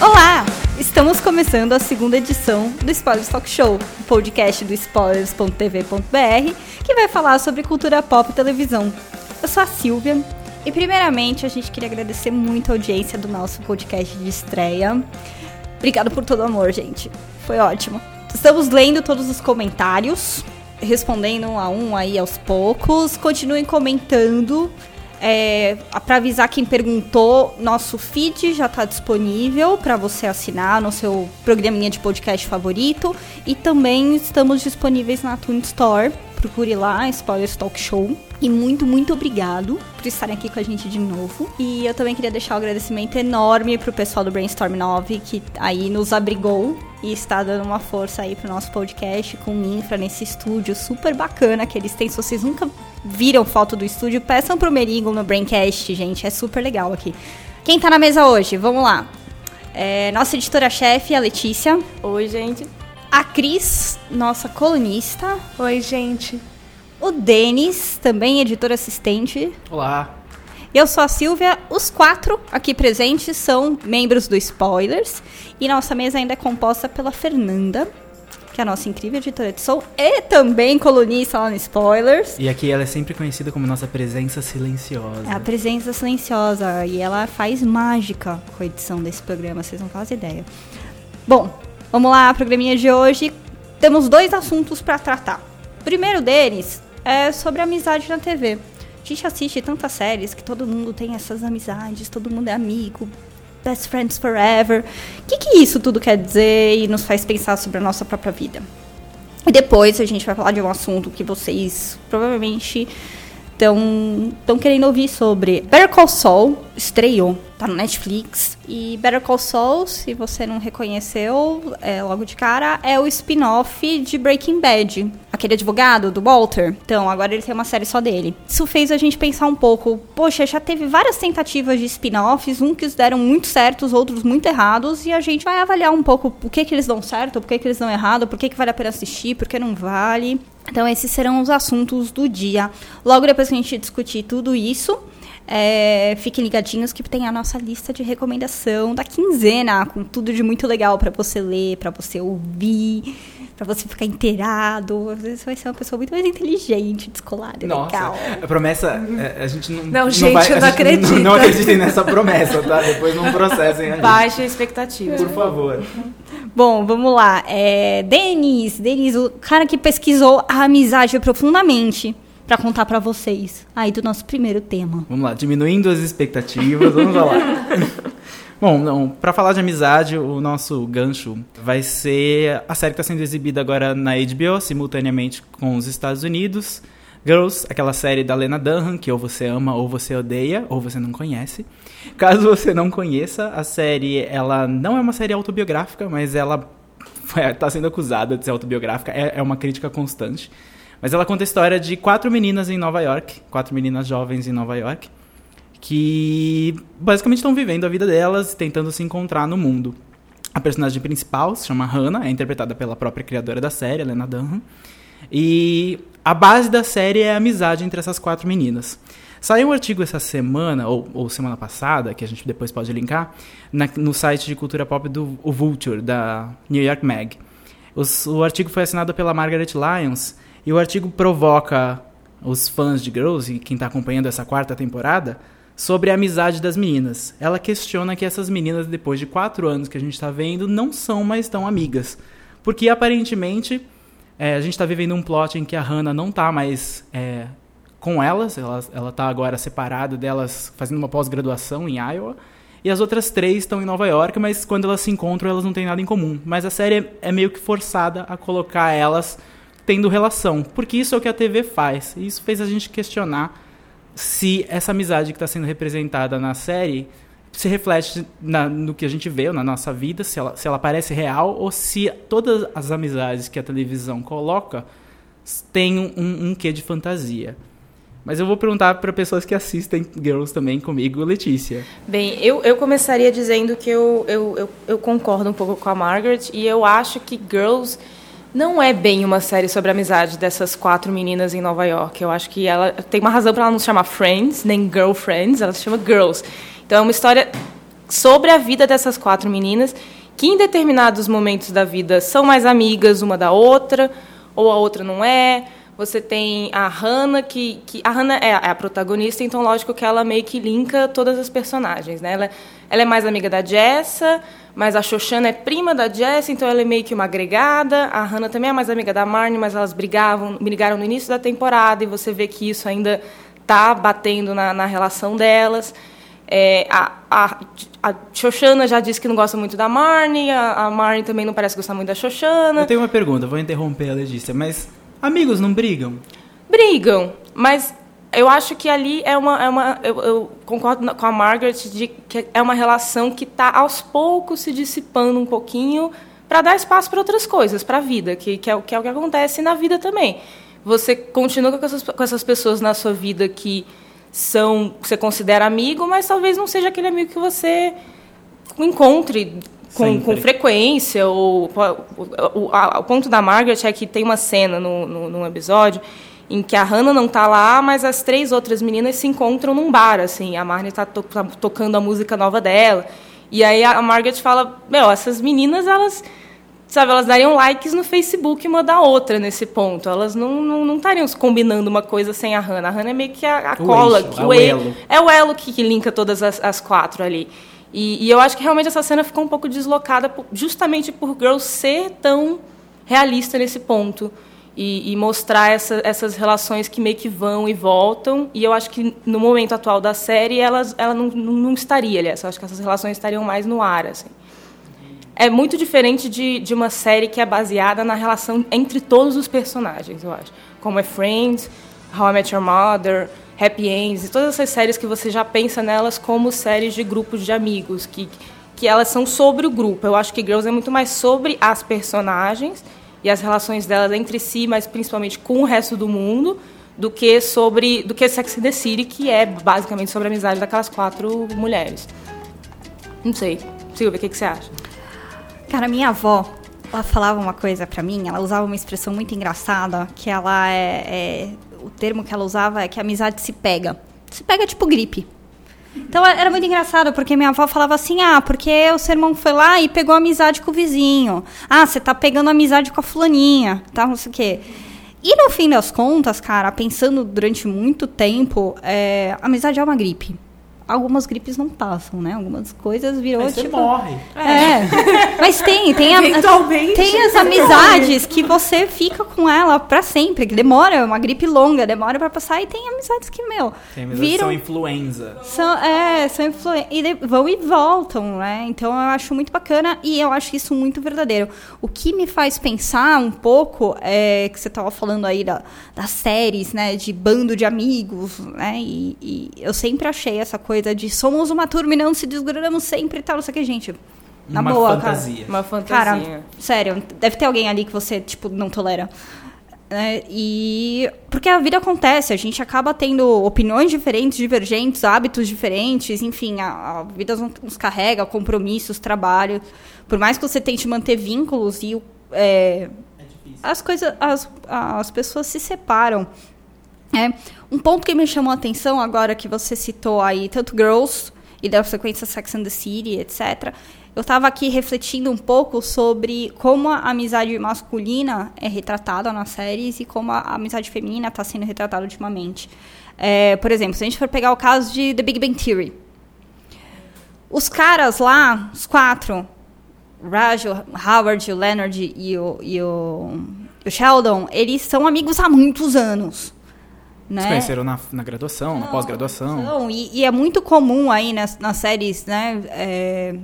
Olá! Estamos começando a segunda edição do Spoilers Talk Show, o podcast do spoilers.tv.br, que vai falar sobre cultura pop e televisão. Eu sou a Silvia e, primeiramente, a gente queria agradecer muito a audiência do nosso podcast de estreia. Obrigado por todo o amor, gente. Foi ótimo. Estamos lendo todos os comentários, respondendo um a um aí aos poucos. Continuem comentando. É, para avisar quem perguntou, nosso feed já está disponível para você assinar no seu programinha de podcast favorito. E também estamos disponíveis na Tune Store. Procure lá, Spoilers Talk Show. E muito, muito obrigado por estarem aqui com a gente de novo. E eu também queria deixar um agradecimento enorme pro pessoal do Brainstorm 9, que aí nos abrigou e está dando uma força aí pro nosso podcast com o Infra nesse estúdio super bacana que eles têm. Se vocês nunca viram foto do estúdio, peçam pro Merigo no Braincast, gente. É super legal aqui. Quem tá na mesa hoje? Vamos lá. É, nossa editora-chefe, a Letícia. Oi, gente. A Cris, nossa colunista. Oi, gente. O Denis, também editor assistente. Olá. Eu sou a Silvia. Os quatro aqui presentes são membros do Spoilers. E nossa mesa ainda é composta pela Fernanda, que é a nossa incrível editora de som e também colunista lá no Spoilers. E aqui ela é sempre conhecida como nossa presença silenciosa. É a presença silenciosa. E ela faz mágica com a edição desse programa, vocês não fazem ideia. Bom, vamos lá, programinha de hoje. Temos dois assuntos para tratar. O primeiro deles é sobre amizade na TV. A gente assiste tantas séries que todo mundo tem essas amizades, todo mundo é amigo, best friends forever. O que, que isso tudo quer dizer e nos faz pensar sobre a nossa própria vida? E depois a gente vai falar de um assunto que vocês provavelmente estão querendo ouvir sobre. Better Call Saul estreou, tá no Netflix. E Better Call Saul, se você não reconheceu é, logo de cara, é o spin-off de Breaking Bad. Aquele advogado do Walter. Então, agora ele tem uma série só dele. Isso fez a gente pensar um pouco. Poxa, já teve várias tentativas de spin-offs, um que deram muito certos, outros muito errados. E a gente vai avaliar um pouco o que que eles dão certo, por que que eles dão errado, por que que vale a pena assistir, por que não vale. Então, esses serão os assuntos do dia. Logo depois que a gente discutir tudo isso, é, fiquem ligadinhos que tem a nossa lista de recomendação da quinzena, com tudo de muito legal para você ler, para você ouvir, para você ficar inteirado. Você vai ser uma pessoa muito mais inteligente, descolada, Nossa, legal. a promessa, é, a gente não. Não, gente, vai, eu não acredito. Não, não acreditem nessa promessa, tá? Depois não processem a gente. Baixa a expectativa. Por favor. Bom, vamos lá. É, Denis, Denis, o cara que pesquisou a amizade profundamente para contar para vocês aí do nosso primeiro tema. Vamos lá, diminuindo as expectativas, vamos lá. Bom, não, pra falar de amizade, o nosso gancho vai ser a série que está sendo exibida agora na HBO, simultaneamente com os Estados Unidos. Girls, aquela série da Lena Dunham, que ou você ama ou você odeia, ou você não conhece. Caso você não conheça, a série, ela não é uma série autobiográfica, mas ela está sendo acusada de ser autobiográfica, é, é uma crítica constante. Mas ela conta a história de quatro meninas em Nova York, quatro meninas jovens em Nova York, que basicamente estão vivendo a vida delas, tentando se encontrar no mundo. A personagem principal se chama Hannah, é interpretada pela própria criadora da série, Helena Dunham. E a base da série é a amizade entre essas quatro meninas. Saiu um artigo essa semana, ou, ou semana passada, que a gente depois pode linkar, na, no site de cultura pop do o Vulture, da New York Mag. Os, o artigo foi assinado pela Margaret Lyons, e o artigo provoca os fãs de Girls, e quem está acompanhando essa quarta temporada, sobre a amizade das meninas. Ela questiona que essas meninas, depois de quatro anos que a gente está vendo, não são mais tão amigas. Porque aparentemente é, a gente está vivendo um plot em que a Hannah não está mais é, com elas, ela, ela tá agora separada delas, fazendo uma pós-graduação em Iowa. E as outras três estão em Nova York, mas quando elas se encontram, elas não têm nada em comum. Mas a série é, é meio que forçada a colocar elas tendo relação, porque isso é o que a TV faz. E isso fez a gente questionar se essa amizade que está sendo representada na série se reflete na, no que a gente vê na nossa vida, se ela, se ela parece real ou se todas as amizades que a televisão coloca têm um, um quê de fantasia. Mas eu vou perguntar para pessoas que assistem Girls também comigo, Letícia. Bem, eu, eu começaria dizendo que eu, eu, eu, eu concordo um pouco com a Margaret e eu acho que Girls não é bem uma série sobre a amizade dessas quatro meninas em Nova York. Eu acho que ela tem uma razão para ela não se chamar Friends, nem Girlfriends, ela se chama Girls. Então é uma história sobre a vida dessas quatro meninas que em determinados momentos da vida são mais amigas uma da outra, ou a outra não é você tem a Hannah, que, que a Hannah é a, é protagonista, então lógico que ela meio que linka todas as personagens, né? Ela, ela é mais amiga da Jessa, mas a Shoshana é prima da Jessa, então ela é meio que uma agregada. A Hannah também é mais amiga da Marnie, mas elas brigavam, brigaram no início da temporada e você vê que isso ainda está batendo na, na relação delas. É, a, a, a Xoxana já disse que não gosta muito da Marnie, a, a Marnie também não parece gostar muito da Xoxana. Eu tenho uma pergunta, vou interromper a Letícia, mas Amigos não brigam? Brigam, mas eu acho que ali é uma. É uma eu, eu, concordo com a Margaret de que é uma relação que está aos poucos se dissipando um pouquinho para dar espaço para outras coisas, para a vida, que, que, é, que é o que acontece na vida também. Você continua com essas, com essas pessoas na sua vida que são você considera amigo, mas talvez não seja aquele amigo que você encontre com, com, frequência. Ou, o, o, ponto da Margaret é que tem uma cena no, no, num episódio em que a Hannah não está lá, mas as três outras meninas se encontram num bar, assim. A Marnie está to, tá tocando a música nova dela. E aí a Margaret fala, meu, essas meninas, elas, sabe, elas dariam likes no Facebook uma da outra nesse ponto. Elas não, não, não estariam combinando uma coisa sem a Hannah. A Hannah é meio que a, a cola. Eixo, que é o elo. É o elo que, que linka todas as, as quatro ali. E, e, eu acho que realmente essa cena ficou um pouco deslocada por, justamente por Girls ser tão realista nesse ponto e, e mostrar essa, essas relações que meio que vão e voltam. E eu acho que no momento atual da série elas, ela não, não, não estaria, aliás. Eu acho que essas relações estariam mais no ar. Assim. É muito diferente de, de uma série que é baseada na relação entre todos os personagens, eu acho. Como é Friends, How I Met Your Mother, Happy Ends, e todas essas séries que você já pensa nelas como séries de grupos de amigos, que, que elas são sobre o grupo. Eu acho que Girls é muito mais sobre as personagens e as relações delas entre si, mas principalmente com o resto do mundo, do que sobre do que Sex and the City, que é basicamente sobre a amizade daquelas quatro mulheres. Não sei. Silvia, o que, que você acha? Cara, minha avó, ela falava uma coisa para mim, ela usava uma expressão muito engraçada, que ela é, é o termo que ela usava é que a amizade se pega. Se pega tipo gripe. Então era muito engraçado, porque minha avó falava assim: ah, porque o seu irmão foi lá e pegou amizade com o vizinho. Ah, você tá pegando amizade com a fulaninha, tá? Não sei o quê. E no fim das contas, cara, pensando durante muito tempo, é, amizade é uma gripe algumas gripes não passam, né? Algumas coisas virou Aí tipo. Você morre. É. Mas tem, tem, a, tem as amizades que você fica com ela pra sempre, que demora, é uma gripe longa, demora pra passar, e tem amizades que, meu. Tem amizades viram, são influenza. São, é, são influenza. E vão e voltam, né? Então eu acho muito bacana e eu acho isso muito verdadeiro. O que me faz pensar um pouco é que você tava falando aí da, das séries, né? De bando de amigos, né? E, e eu sempre achei essa coisa coisa de somos uma turma e não se desgrudamos sempre e tal, não sei o que, gente. Na uma boa, fantasia. cara. Uma fantasia. Cara, sério, deve ter alguém ali que você, tipo, não tolera. É, e porque a vida acontece, a gente acaba tendo opiniões diferentes, divergentes, hábitos diferentes, enfim, a, a vida nos carrega, compromissos, trabalho. Por mais que você tente manter vínculos e é, é as coisas, as, as pessoas se separam. É, um ponto que me chamou a atenção agora que você citou aí, tanto Girls e da sequência Sex and the City, etc. Eu estava aqui refletindo um pouco sobre como a amizade masculina é retratada nas séries e como a amizade feminina está sendo retratada ultimamente. É, por exemplo, se a gente for pegar o caso de The Big Bang Theory. Os caras lá, os quatro, Raj, o Howard, o Leonard e o, e o, o Sheldon, eles são amigos há muitos anos. Né? Se conheceram na, na graduação, na pós-graduação. E, e, é muito comum aí nas, nas séries, né? É,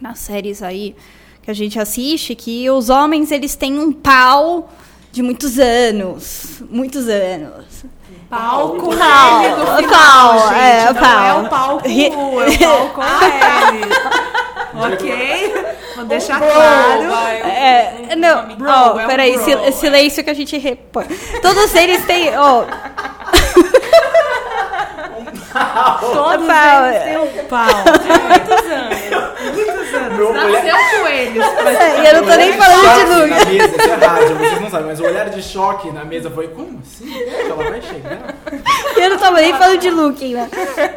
nas séries aí que a gente assiste, que os homens eles têm um pau de muitos anos. Muitos anos. Pau com pau, L pau, final, pau, é, não pau. é o pau com U, é o pau com a L. ok? deixar bro, claro. Vai, é, não, bro, oh, é peraí, bro, sil silêncio que a gente repõe. Todos eles têm. Oh. um pau. Todos pau. eles é. têm um pau. De muitos anos. Meu olhar- Nasceu com eles. pra É, e eu não tô nem falando de Luke. Na mesa, isso é rádio, vocês não sabem, mas o olhar de choque na mesa foi, como assim? Ela vai chegar? Eu não tava nem falando de Luke, né?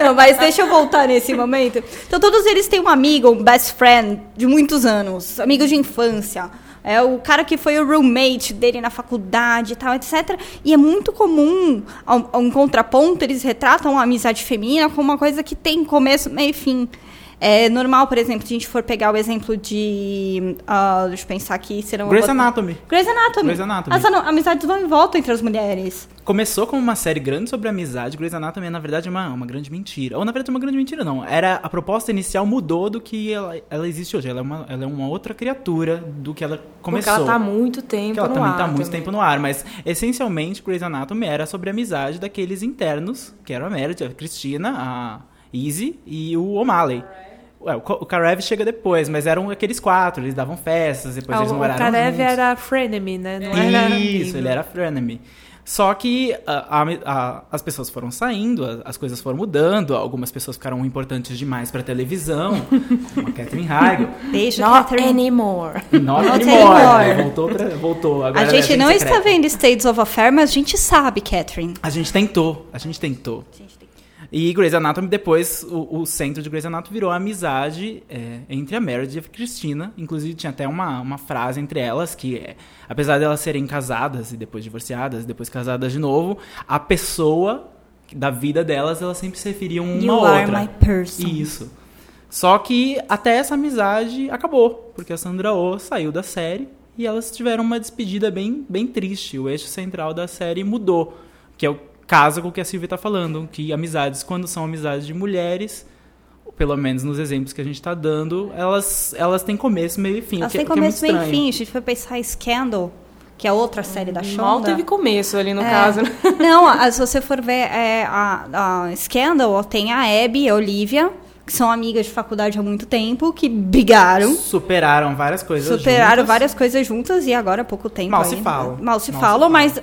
Não, mas deixa eu voltar nesse momento. Então, todos eles têm um amigo, um best friend de muitos anos, amigos de infância. É o cara que foi o roommate dele na faculdade e tal, etc. E é muito comum, a um, contraponto, eles retratam a amizade feminina como uma coisa que tem começo, meio e fim. É normal, por exemplo, se a gente for pegar o exemplo de. ah, deixa eu pensar aqui, serão. Grey's Anatomy. Grey's Anatomy. Grey's Anatomy. As ano- amizades vão e voltam entre as mulheres. Começou como uma série grande sobre amizade, Grey's Anatomy é, na verdade, uma, uma grande mentira. Ou, na verdade, uma grande mentira, não. Era, a proposta inicial mudou do que ela, ela existe hoje. Ela é, uma, ela é uma outra criatura do que ela começou. Porque ela tá há muito tempo que ela no também ar. tá há muito também. tempo no ar, mas essencialmente Grey's Anatomy era sobre a amizade daqueles internos, que eram a Meredith, a Cristina, a Izzy e o O'Malley. Ué, o Ka- o Karev chega depois, mas eram aqueles quatro, eles davam festas, depois Ah, eles o moraram Karev juntos. era frenemy, né? Não era Isso, amigo. ele era frenemy. Só que a- a- a- as pessoas foram saindo, a- as coisas foram mudando, algumas pessoas ficaram importantes demais pra televisão, como a Catherine Heigl. Beijo, Not Catherine. anymore. Not, Not anymore. anymore. né? Voltou, pra, voltou. Agora A é gente não secreta. está vendo States of Affair, mas a gente sabe, Catherine. A gente tentou, a gente tentou. E Grey's Anatomy, depois, o, o centro de Grey's Anatomy virou a amizade é, entre a Meredith e a Cristina. Inclusive, tinha até uma, uma frase entre elas que, é, apesar de elas serem casadas e depois divorciadas, e depois casadas de novo, a pessoa da vida delas, elas sempre se referiam uma You a are outra. my person. Isso. Só que até essa amizade acabou, porque a Sandra Oh saiu da série e elas tiveram uma despedida bem, bem triste. O eixo central da série mudou, que é o caso com o que a Silvia está falando, que amizades, quando são amizades de mulheres, pelo menos nos exemplos que a gente está dando, elas, elas têm começo, meio e fim. Elas que, têm é começo, meio e fim. A gente foi pensar em Scandal, que é outra série da Shonda. Mal teve começo ali no É. caso. né? Não, se você for ver é, a, a Scandal, tem a Abby e a Olivia, que são amigas de faculdade há muito tempo, que brigaram. Superaram várias coisas Superaram juntas. várias coisas juntas e agora há pouco tempo. Mal se aí, falam. Mal se Mal se falam, falam. mas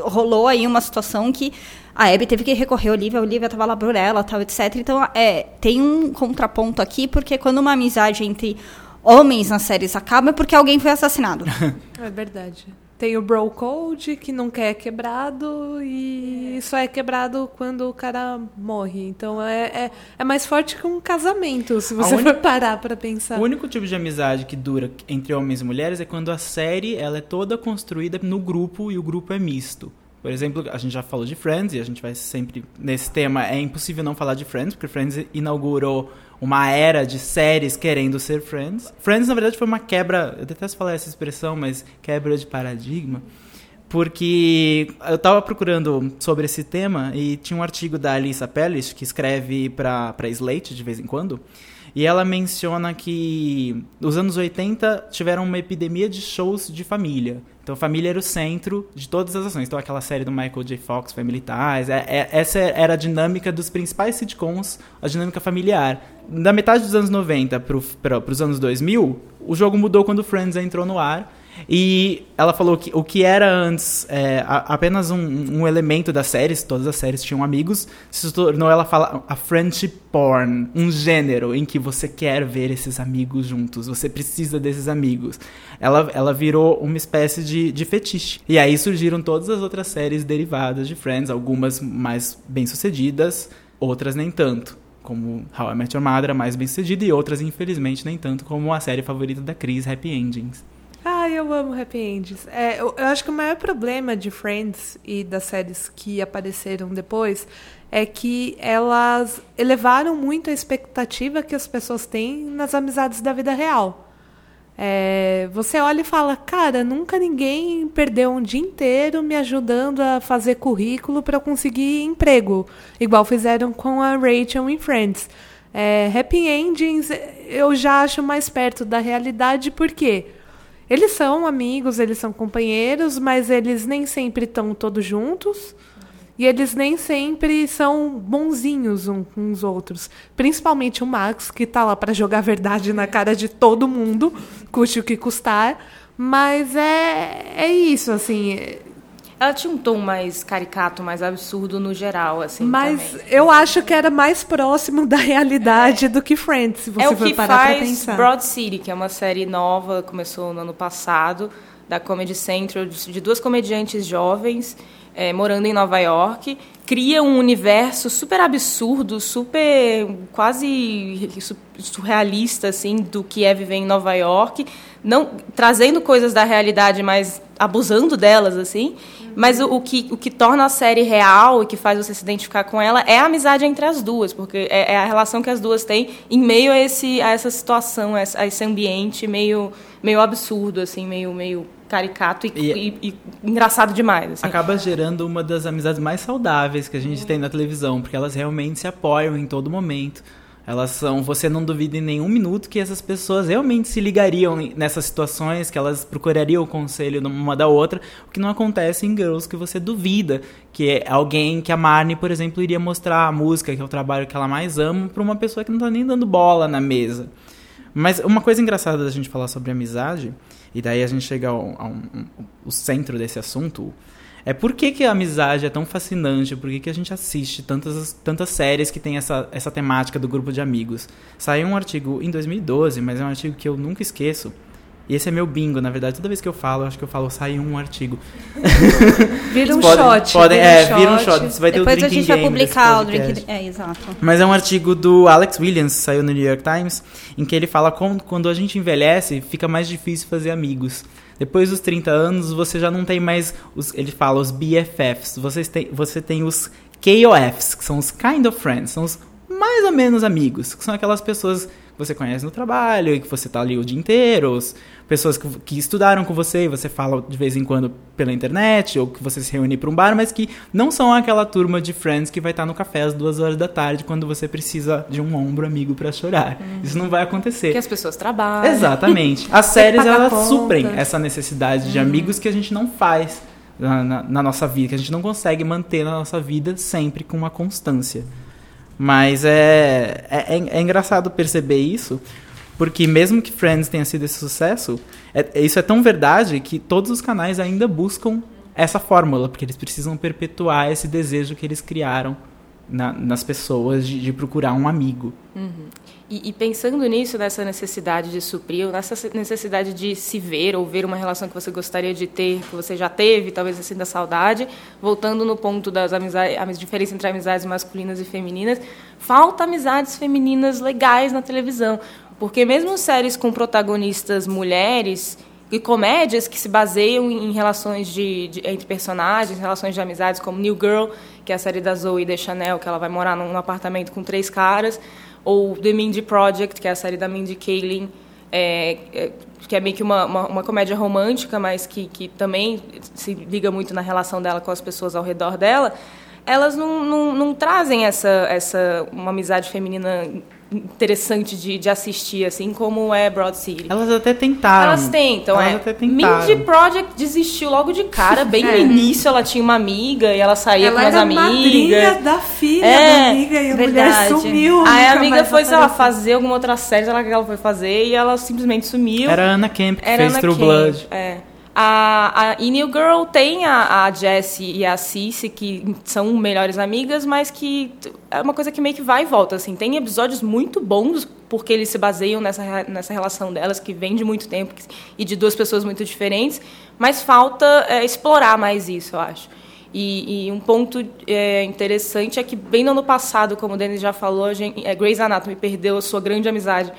rolou aí uma situação que a Abby teve que recorrer à Olivia, a Olivia tava lá por ela, tal, etc. Então, é, tem um contraponto aqui, porque quando uma amizade entre homens nas séries acaba é porque alguém foi assassinado. É verdade. Tem o Bro Code, que não quer quebrado, e só é quebrado quando o cara morre. Então é, é, é mais forte que um casamento, se você única- for parar pra pensar. O único tipo de amizade que dura entre homens e mulheres é quando a série ela é toda construída no grupo e o grupo é misto. Por exemplo, a gente já falou de Friends e a gente vai sempre nesse tema é impossível não falar de Friends, porque Friends inaugurou uma era de séries querendo ser Friends. Friends na verdade foi uma quebra, eu detesto falar essa expressão, mas quebra de paradigma. Porque eu tava procurando sobre esse tema e tinha um artigo da Alissa Pellish, que escreve pra Slate de vez em quando, e ela menciona que os anos 80 tiveram uma epidemia de shows de família. Então, família era o centro de todas as ações. Então, aquela série do Michael J. Fox, Family Ties, é- é- essa era a dinâmica dos principais sitcoms, a dinâmica familiar. Da metade dos anos 90 para os anos 2000, o jogo mudou quando Friends entrou no ar. E ela falou que o que era antes é, a- apenas um, um elemento das séries, todas as séries tinham amigos, se tornou, ela fala, a friendship porn, um gênero em que você quer ver esses amigos juntos, você precisa desses amigos. Ela, ela virou uma espécie de, de fetiche. E aí surgiram todas as outras séries derivadas de Friends, algumas mais bem-sucedidas, outras nem tanto. Como How I Met Your Mother, mais bem-sucedida, e outras, infelizmente, nem tanto, como a série favorita da Cris, Happy Endings. Ah, eu amo Happy Endings. É, eu, eu acho que o maior problema de Friends e das séries que apareceram depois é que elas elevaram muito a expectativa que as pessoas têm nas amizades da vida real. É, você olha e fala, cara, nunca ninguém perdeu um dia inteiro me ajudando a fazer currículo para conseguir emprego, igual fizeram com a Rachel em Friends. É, Happy Endings eu já acho mais perto da realidade, porque eles são amigos, eles são companheiros, mas eles nem sempre estão todos juntos. E eles nem sempre são bonzinhos uns com os outros. Principalmente o Max, que tá lá para jogar verdade na cara de todo mundo, custe o que custar. Mas é, é isso, assim. Ela tinha um tom mais caricato, mais absurdo no geral, assim. Mas também. eu acho que era mais próximo da realidade do que Friends, se você é o for que parar pra faz pensar. Broad City, que é uma série nova, começou no ano passado, da Comedy Central, de duas comediantes jovens eh, morando em Nova York. Cria um universo super absurdo, super quase su- surrealista, assim, do que é viver em Nova York. Não, trazendo coisas da realidade, mas abusando delas, assim. Mas o, o que, o que torna a série real e que faz você se identificar com ela é a amizade entre as duas, porque é, é a relação que as duas têm em meio a, esse, a essa situação, a esse, a esse ambiente meio, meio absurdo, assim, meio, meio caricato e, E- e- e engraçado demais. Assim. Acaba gerando uma das amizades mais saudáveis que a gente tem na televisão, porque elas realmente se apoiam em todo momento. Elas são, você não duvida em nenhum minuto que essas pessoas realmente se ligariam nessas situações, que elas procurariam o conselho uma da outra, o que não acontece em Girls, que você duvida que é alguém, que a Marnie, por exemplo, iria mostrar a música, que é o trabalho que ela mais ama, pra uma pessoa que não tá nem dando bola na mesa. Mas uma coisa engraçada da gente falar sobre amizade, e daí a gente chega ao, ao- centro desse assunto, é por que, que a amizade é tão fascinante, por que, que a gente assiste tantas, tantas séries que tem essa, essa temática do grupo de amigos. Saiu um artigo em 2012, mas é um artigo que eu nunca esqueço. E esse é meu bingo, na verdade, toda vez que eu falo, acho que eu falo, saiu um artigo. Vira um podem, shot. Podem, vira é, um vira um shot. Você vai ter Depois o a drinking gente vai publicar o. É, exato. Mas é um artigo do Alex Williams, saiu no New York Times, em que ele fala como quando a gente envelhece, fica mais difícil fazer amigos. Depois dos 30 anos, você já não tem mais os, ele fala os BFFs, vocês têm, você tem os KOFs, que são os kind of friends, são os mais ou menos amigos, que são aquelas pessoas que você conhece no trabalho e que você tá ali o dia inteiro, os- pessoas que, que estudaram com você e você fala de vez em quando pela internet, ou que você se reúne para um bar, mas que não são aquela turma de friends que vai estar no café às duas horas da tarde quando você precisa de um ombro amigo para chorar. Isso não vai acontecer. Que as pessoas trabalham. Exatamente. As séries, elas suprem essa necessidade de amigos que a gente não faz na, na- na nossa vida, que a gente não consegue manter na nossa vida sempre com uma constância. Mas é, é, é- é engraçado perceber isso, porque mesmo que Friends tenha sido esse sucesso, é- isso é tão verdade que todos os canais ainda buscam essa fórmula, porque eles precisam perpetuar esse desejo que eles criaram na- nas pessoas de, de procurar um amigo. E, e pensando nisso, nessa necessidade de suprir, nessa necessidade de se ver ou ver uma relação que você gostaria de ter, que você já teve, talvez assim da saudade, voltando no ponto das amizades, a diferença entre amizades masculinas e femininas, falta amizades femininas legais na televisão, porque mesmo séries com protagonistas mulheres e comédias que se baseiam em relações de, de- entre personagens, relações de amizades, como New Girl, que é a série da Zoe Deschanel, que ela vai morar num, num apartamento com três caras, ou The Mindy Project, que é a série da Mindy Kaling, é, é, que é meio que uma, uma, uma comédia romântica, mas que, que também se liga muito na relação dela com as pessoas ao redor dela, elas não, não, não trazem essa, essa uma amizade feminina interessante de, de assistir, assim como é Broad City. Elas até tentaram. Elas tentam, Elas é. até tentaram. Mindy Project desistiu logo de cara, bem no É. início ela tinha uma amiga e ela saía Ela com umas era amigas. madrinha da filha É, da amiga e a verdade. mulher sumiu. Aí a amiga foi, sei lá, fazer alguma outra série, sei lá o que ela foi fazer, e ela simplesmente sumiu. Era a Anna Camp que Era fez Anna True Camp, Blood. É. A, a, e New Girl tem a, a Jessie e a Cici, que são melhores amigas, mas que é uma coisa que meio que vai e volta. Assim. Tem episódios muito bons, porque eles se baseiam nessa, nessa relação delas, que vem de muito tempo, que- e de duas pessoas muito diferentes, mas falta é, explorar mais isso, eu acho. E, e um ponto é, interessante é que, bem no ano passado, como o Denis já falou, a gente, é, Grey's Anatomy perdeu a sua grande amizade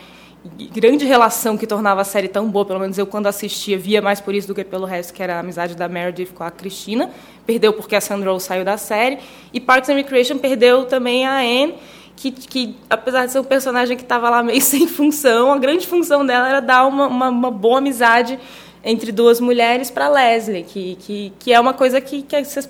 grande relação que tornava a série tão boa, pelo menos eu quando assistia via mais por isso do que pelo resto, que era a amizade da Meredith com a Cristina. Perdeu porque a Sandra Oh saiu da série. E Parks and Recreation perdeu também a Anne, que, que apesar de ser um personagem que estava lá meio sem função, a grande função dela era dar uma, uma, uma boa amizade entre duas mulheres para Leslie, que, que, que é uma coisa que, que vocês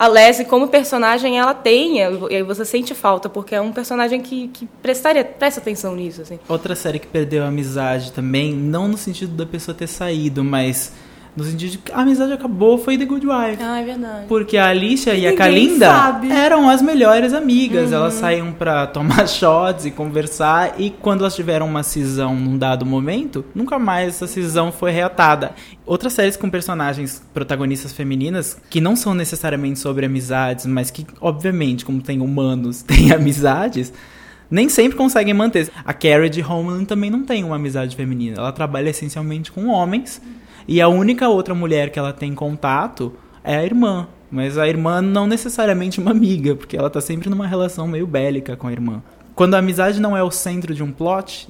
a Leslie, como personagem, ela tem, e aí você sente falta, porque é um personagem que, que prestaria, presta atenção nisso, assim. Outra série que perdeu a amizade também, não no sentido da pessoa ter saído, mas No sentido de que a amizade acabou, foi The Good Wife. Ah, é verdade. Porque a Alicia e, a ninguém Kalinda sabe. eram as melhores amigas. Elas saíam pra tomar shots e conversar. E quando elas tiveram uma cisão num dado momento, nunca mais essa cisão foi reatada. Outras séries com personagens protagonistas femininas, que não são necessariamente sobre amizades, mas que, obviamente, como tem humanos, têm amizades. Nem sempre conseguem manter. A Carrie de Homeland também não tem uma amizade feminina. Ela trabalha essencialmente com homens. E a única outra mulher que ela tem contato é a irmã. Mas a irmã não necessariamente uma amiga, porque ela tá sempre numa relação meio bélica com a irmã. Quando a amizade não é o centro de um plot,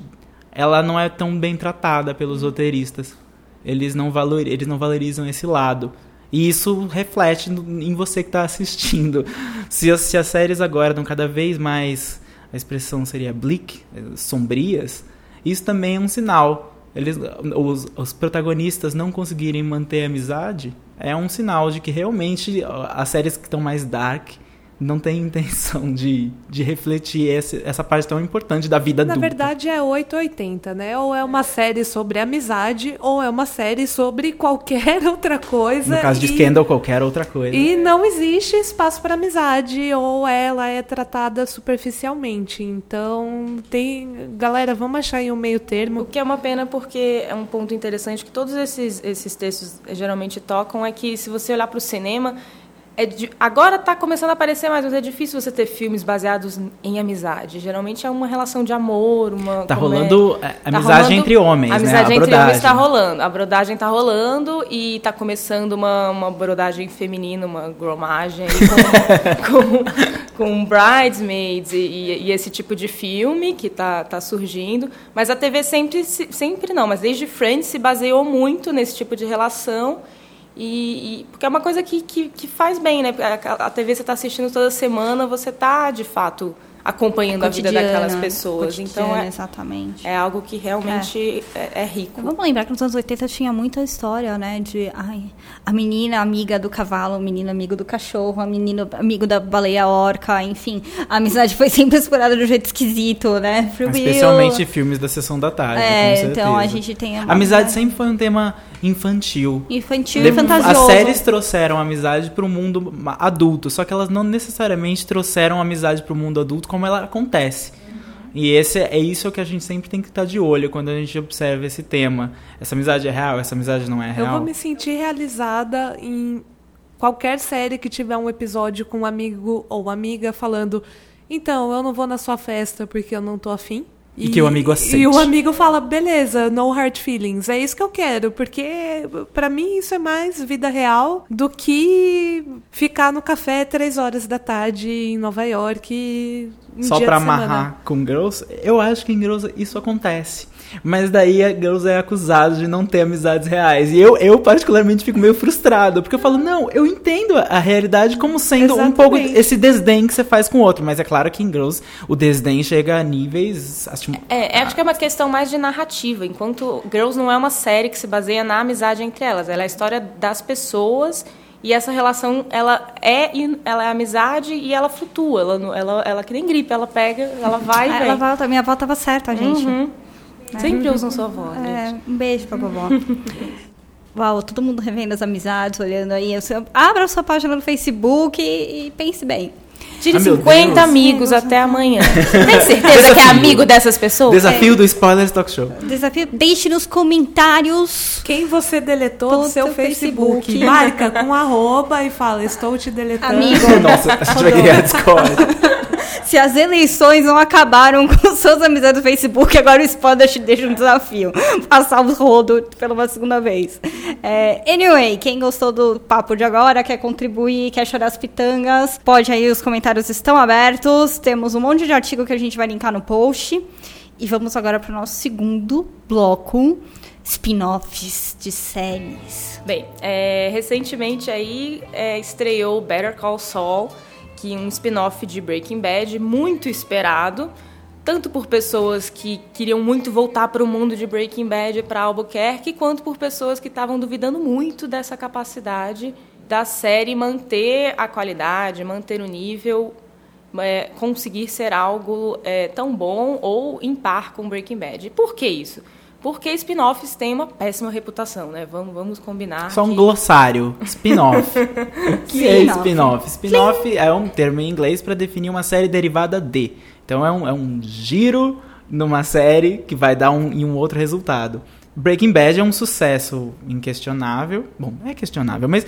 ela não é tão bem tratada pelos roteiristas. Eles não, valor, eles não valorizam esse lado. E isso reflete em você que está assistindo. Se as, se as séries agora dão cada vez mais, a expressão seria bleak, eh, sombrias, isso também é um sinal. Eles, os, os protagonistas não conseguirem manter a amizade é um sinal de que realmente as séries que estão mais dark não têm intenção de, de refletir esse, essa parte tão importante da vida Na adulta. verdade é 880, né? Ou é uma série sobre amizade, ou é uma série sobre qualquer outra coisa. no caso de e- Scandal, qualquer outra coisa. E não existe espaço para amizade, ou ela é tratada superficialmente. Então, tem. Galera, vamos achar aí um meio O termo. que é uma pena porque é um ponto interessante que todos esses, esses textos geralmente tocam é que se você olhar para o cinema, é di- agora está começando a aparecer mais, mas é difícil você ter filmes baseados em amizade. Geralmente é uma relação de amor, uma Tá comédia. rolando é, Tá amizade rolando- entre homens, a né? amizade A entre brodagem. homens está rolando. A brodagem está rolando e está começando uma, uma brodagem feminina, uma gromagem com, com, com bridesmaids e, e- e esse tipo de filme que está tá surgindo. Mas a TV sempre, se- sempre não, mas desde Friends se baseou muito nesse tipo de relação. E, e- porque é uma coisa que, que, que faz bem, né? A, a TV você está assistindo toda semana, você está de fato acompanhando a vida daquelas Cotidiana, pessoas. Então é, exatamente. é algo que realmente é, é rico. Vamos lembrar que nos anos 80 tinha muita história, né? De ai, a menina amiga do cavalo, o menino amigo do cachorro, a menino amigo da baleia orca, enfim. A amizade foi sempre explorada de um jeito esquisito, né? Especialmente filmes da sessão da tarde. É, então a gente tem uma Amizade sempre foi um tema infantil. infantil e fantasioso. As séries trouxeram amizade para o mundo adulto, só que elas não necessariamente trouxeram amizade para o mundo adulto como ela acontece. E esse é isso que a gente sempre tem que estar de olho quando a gente observa esse tema. Essa amizade é real, essa amizade não é Eu real. vou me sentir realizada em qualquer série que tiver um episódio com um amigo ou amiga falando: Então, eu não vou na sua festa porque eu não tô afim. E que o amigo aceite. E o amigo fala, beleza, no hard feelings. É isso que eu quero, porque pra mim isso é mais vida real do que ficar no café três horas da tarde em Nova York. Um Só pra de semana. amarrar com Girls, eu acho que em Girls isso acontece. Mas daí a Girls é acusado de não ter amizades reais. E eu, eu particularmente fico meio frustrado, porque eu falo, não, eu entendo a realidade como sendo um pouco Exatamente. esse desdém que você faz com o outro. Mas é claro que em Girls o desdém chega a níveis. Acho, É, acho que é uma questão mais de narrativa, enquanto Girls não é uma série que se baseia na amizade entre elas, ela é a história das pessoas e essa relação ela é ela é amizade e ela flutua, ela ela ela que nem gripe, ela pega, ela vai e Ah, ela volta, minha avó tava certa, gente. Uhum. Sempre usam sua voz. É, um beijo pra vovó. Uau, todo mundo revendo as amizades, olhando aí. Abra sua página no Facebook e, e pense bem. Tire Ah, meu 50 Deus. amigos até amanhã. Tem certeza que é amigo dessas pessoas? Desafio do Spoilers Talk Show. Desafio, deixe nos comentários. Quem você deletou do seu seu Facebook? Facebook. Marca com arroba e fala, estou te deletando. Amigo. Nossa, a gente vai criar Discord. Se as eleições não acabaram com suas amizades do Facebook, agora o spoiler te deixa um desafio. Passar o rodo pela uma segunda vez. É, anyway, quem gostou do papo de agora, quer contribuir, quer chorar as pitangas, pode aí, os comentários estão abertos. Temos um monte de artigo que a gente vai linkar no post. E vamos agora para o nosso segundo bloco, spin-offs de séries. Bem, é, recentemente aí é, estreou Better Call Saul, que é um spin-off de Breaking Bad, muito esperado, tanto por pessoas que queriam muito voltar para o mundo de Breaking Bad para Albuquerque, quanto por pessoas que estavam duvidando muito dessa capacidade da série manter a qualidade, manter o nível, é, conseguir ser algo é, tão bom ou em par com Breaking Bad. Por que isso? Porque spin-offs têm uma péssima reputação, né? Vamos, vamos combinar. Só um que- glossário. Spin-off. O que é Spin-off. spin-off? Spin-off é um termo em inglês para definir uma série derivada de. Então é um, é um giro numa série que vai dar um, em um outro resultado. Breaking Bad é um sucesso inquestionável. Bom, é questionável, mas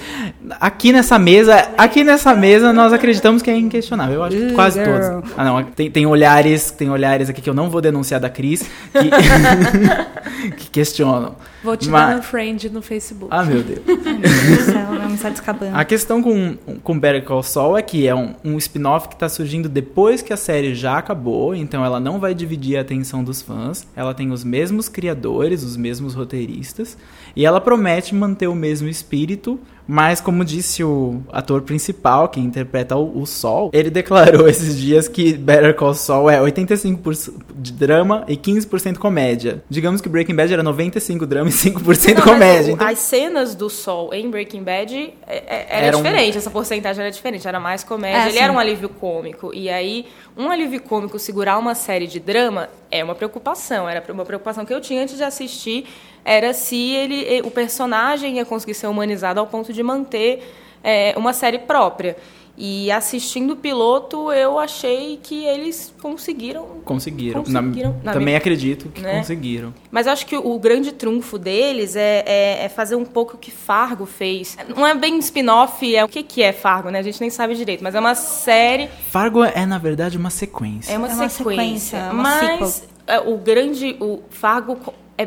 aqui nessa mesa, aqui nessa mesa nós acreditamos que é inquestionável. Eu acho que quase girl. todos. Ah, não, tem, tem olhares, tem olhares aqui que eu não vou denunciar da Cris que, que questionam. Vou te Mas- dar um friend no Facebook. Ah, meu Deus. Meu Deus do céu, a amizade escapando. A questão com, com Better Call Saul é que é um, um spin-off que está surgindo depois que a série já acabou, então ela não vai dividir a atenção dos fãs. Ela tem os mesmos criadores, os mesmos roteiristas, e ela promete manter o mesmo espírito, mas como disse o ator principal, que interpreta o, o Sol, ele declarou esses dias que Better Call Saul é 85% de drama e 15% comédia. Digamos que Breaking Bad era 95 drama e 5% Não, comédia. o- então- As cenas do Sol em Breaking Bad é- é- era Eram- diferente, essa porcentagem era diferente, era mais comédia. É, Ele sim. era um alívio cômico. E aí, um alívio cômico segurar uma série de drama é uma preocupação. Era uma preocupação que eu tinha antes de assistir, era se ele, o personagem ia conseguir ser humanizado ao ponto de manter é, uma série própria. E assistindo o piloto, eu achei que eles conseguiram Conseguiram. Conseguiram, Na- na também minha- acredito que né? conseguiram. Mas eu acho que o grande trunfo deles é, é- é fazer um pouco o que Fargo fez. Não é bem spin-off, é o que, que é Fargo, né? A gente nem sabe direito, mas é uma série, Fargo é, na verdade, uma sequência. é uma É uma sequência. sequência, é uma mas é, o grande. O Fargo é.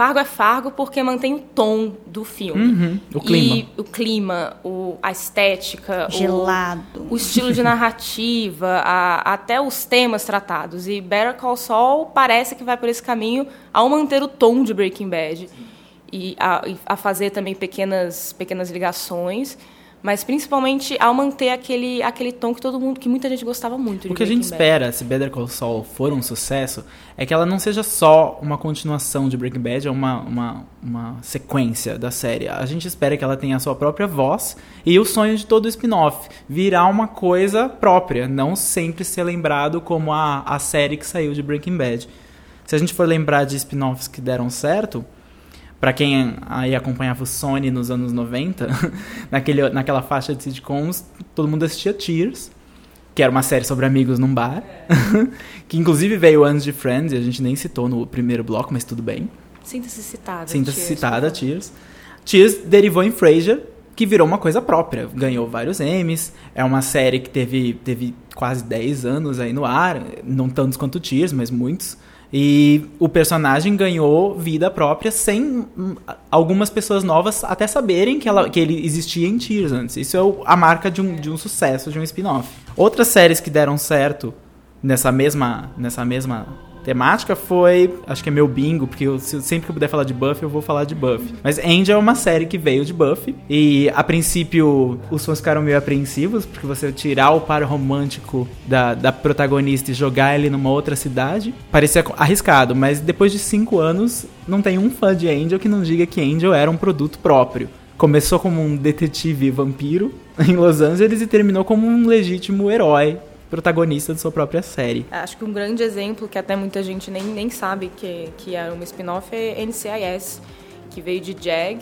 Fargo é Fargo porque mantém o tom do filme. Uhum, o clima. E o clima, o, a estética. o- Gelado. o estilo de narrativa, a- até os temas tratados. E Better Call Saul parece que vai por esse caminho ao manter o tom de Breaking Bad e a, e a fazer também pequenas, pequenas ligações, mas principalmente ao manter aquele, aquele tom que todo mundo, que muita gente gostava muito de O que a gente Bad. espera, se Better Call Saul for um sucesso, é que ela não seja só uma continuação de Breaking Bad, é uma, uma, uma sequência da série. A gente espera que ela tenha a sua própria voz e o sonho de todo spin-off, virar uma coisa própria, não sempre ser lembrado como a, a série que saiu de Breaking Bad. Se a gente for lembrar de spin-offs que deram certo, Pra quem aí acompanhava o Sony nos anos 90, naquele, naquela faixa de sitcoms, todo mundo assistia Cheers, que era uma série sobre amigos num bar, que inclusive veio antes de Friends, e a gente nem citou no primeiro bloco, mas tudo bem. Sinta-se citada. Sinta-se citada, favor. Cheers. Cheers derivou em Frasier, que virou uma coisa própria. Ganhou vários Emmys. É uma série que teve, teve quase 10 anos aí no ar. Não tantos quanto Cheers, mas muitos. E o personagem ganhou vida própria sem algumas pessoas novas até saberem que, ela, que ele existia em Cheers antes. Isso é a marca de um, de um sucesso, de um spin-off. Outras séries que deram certo nessa mesma, nessa mesma temática foi, acho que é meu bingo, porque eu, se- sempre que eu puder falar de Buffy, eu vou falar de Buffy. Mas Angel é uma série que veio de Buffy e a princípio os fãs ficaram meio apreensivos porque você tirar o par romântico da, da protagonista e jogar ele numa outra cidade parecia arriscado, mas depois de cinco anos não tem um fã de Angel que não diga que Angel era um produto próprio. Começou como um detetive vampiro em Los Angeles e terminou como um legítimo herói protagonista de sua própria série. Acho que um grande exemplo, que até muita gente nem, nem sabe que, que é uma spin-off, é NCIS, que veio de Jag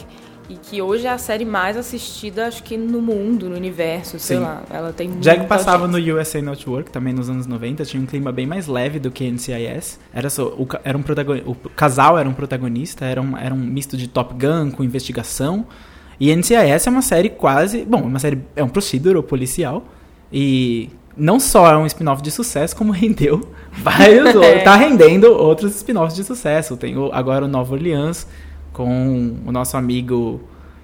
e que hoje é a série mais assistida, acho que no mundo, no universo, sei Sim. lá. Ela tem Jag passava audiência. no USA Network também nos anos 90, tinha um clima bem mais leve do que NCIS. Era só, o, era um protagon- o casal era um protagonista, era um, era um misto de Top Gun com investigação. E NCIS é uma série quase, bom, uma série é um procedural policial e não só é um spin-off de sucesso, como rendeu vários, outros- tá rendendo outros spin-offs de sucesso. Tem o- agora o Nova Orleans com o nosso amigo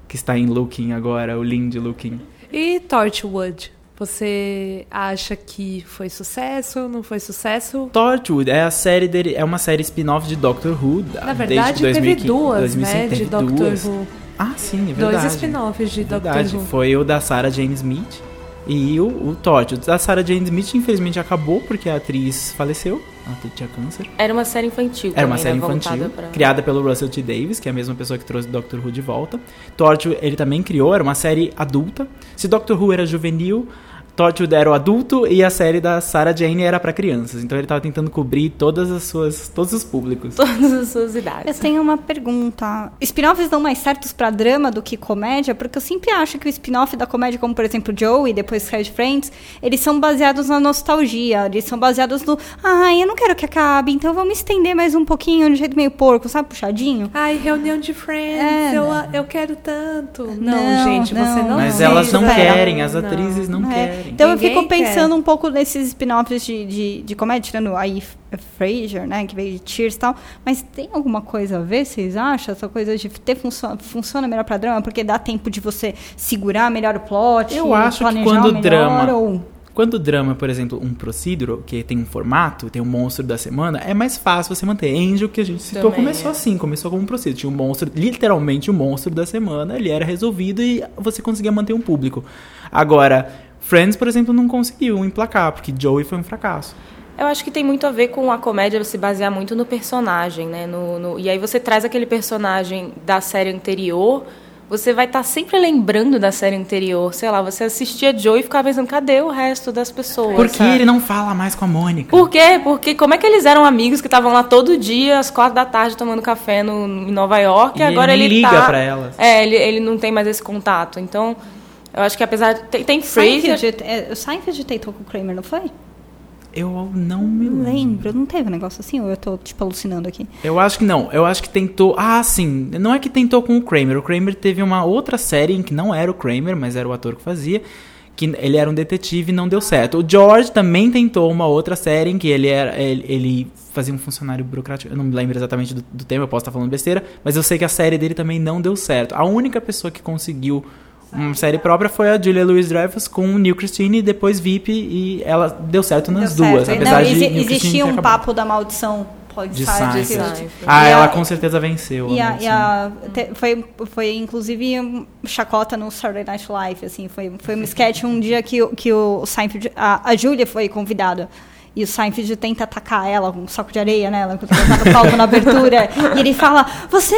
que está em Looking agora, o Lindy Looking. E Torchwood? Você acha que foi sucesso? Não foi sucesso? Torchwood é a série dele, é uma série spin-off de Doctor Who. Na desde verdade, 2015, teve duas, 2005, né? De Doctor duas. Who. Ah, sim, é verdade. Dois spin-offs de Doctor Verdade, Who. foi o da Sarah Jane Smith e o, o. O da Sarah Jane Smith, infelizmente, acabou porque a atriz faleceu. Ela tinha câncer. Era uma série infantil Era uma série né, infantil, pra- criada pelo Russell T. Davis, que é a mesma pessoa que trouxe Doctor Who de volta. Torchwood ele também criou, era uma série adulta. Se Doctor Who era juvenil, Torchwood era o adulto e a série da Sarah Jane era para crianças. Então ele tava tentando cobrir todas as suas, todos os públicos. Todas as suas Eu idades. tenho uma pergunta. Spin-offs dão mais certos pra drama do que comédia? Porque eu sempre acho que o spin-off da comédia, como por exemplo Joe e depois Scared Friends, eles são baseados na nostalgia. Eles são baseados no. Ai, eu não quero que acabe, então vamos estender mais um pouquinho de jeito meio porco, sabe? Puxadinho. Ai, reunião de friends, É, eu, não. eu quero tanto. Não, Não, gente, não. você não Mas não, elas não espera. querem, as atrizes não, É. querem. Então eu Ninguém fico quer. pensando um pouco nesses spin-offs de, de, de comédia, tirando aí F- Frasier, né, que veio de Cheers e tal. Mas tem alguma coisa a ver, vocês acham? Essa coisa de ter funciona, funciona melhor pra drama? Porque dá tempo de você segurar melhor o plot, Eu acho que quando melhor, drama- Ou... Quando o drama, por exemplo, um procedural, que tem um formato, tem um monstro da semana, é mais fácil você manter. Angel, que a gente citou, Também começou é. assim, começou como um procedural. Tinha um monstro, literalmente o monstro da semana, ele era resolvido e você conseguia manter um público. Agora, Friends, por exemplo, não conseguiu emplacar, porque Joey foi um fracasso. Eu acho que tem muito a ver com a comédia se basear muito no personagem, né? No, no- e aí você traz aquele personagem da série anterior, você vai estar sempre lembrando da série anterior. Sei lá, você assistia Joe e ficava pensando, cadê o resto das pessoas? Por que sabe? ele não fala mais com a Mônica? Por quê? Porque como é que eles eram amigos que estavam lá todo dia, às quatro da tarde, tomando café no, em Nova York, E e agora ele ele, liga tá... pra elas. É, ele, ele não tem mais esse contato. Então, eu acho que apesar de... Tem, tem. Seinfeld, é, o Seinfeld tentou com o Kramer, não foi? Eu não me lembro. lembro. Não teve um negócio assim? Ou eu tô, tipo, alucinando aqui? Eu acho que não. Eu acho que tentou. Ah, sim. Não é que tentou com o Kramer. O Kramer teve uma outra série em que não era o Kramer, mas era o ator que fazia. Que ele era um detetive e não deu certo. O George também tentou uma outra série em que ele era. Ele, ele fazia um funcionário burocrático. Eu não me lembro exatamente do, do tema, eu posso estar falando besteira. Mas eu sei que a série dele também não deu certo. A única pessoa que conseguiu uma série própria foi a Julia Louis Dreyfus com o Neil Christine e depois VIP. E ela deu certo nas Deu duas. certo. Apesar não, de exi- existia um papo da maldição pode de Seinfeld. Seinfeld. Ah, E ela a- com certeza venceu. E a, e a- te- foi, foi inclusive um chacota no Saturday Night Live, assim, foi, foi um sketch um dia que, que o Seinfeld, a, a Julia foi convidada. E o Seinfeld tenta atacar ela com um saco de areia nela, enquanto ela tá no palco na abertura. E ele fala, você,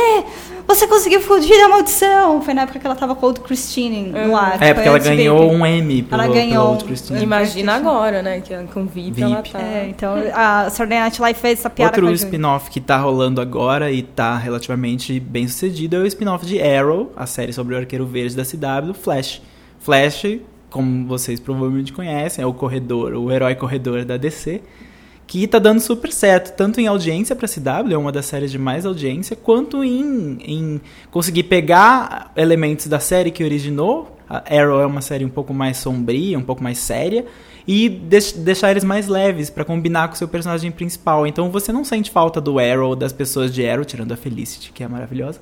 você conseguiu fugir da maldição. Foi na época que ela tava com o Old Christine no ar. É, foi porque ela do ganhou Baby. um M pelo, Ela pelo ganhou Old um- Christine. Imagina agora, né? Que com VIP, ela VIP. tá... É, então a Saturday Night Live fez essa piada Outro spin-off que tá rolando agora e tá relativamente bem sucedido é o spin-off de Arrow, a série sobre o arqueiro verde da CW, Flash. Flash, como vocês provavelmente conhecem, é o corredor, o herói corredor da DC, que tá dando super certo, tanto em audiência pra CW, é uma das séries de mais audiência, quanto em, em conseguir pegar elementos da série que originou. A Arrow é uma série um pouco mais sombria, um pouco mais séria, e deix- deixar eles mais leves pra combinar com o seu personagem principal. Então você não sente falta do Arrow, das pessoas de Arrow, tirando a Felicity, que é maravilhosa,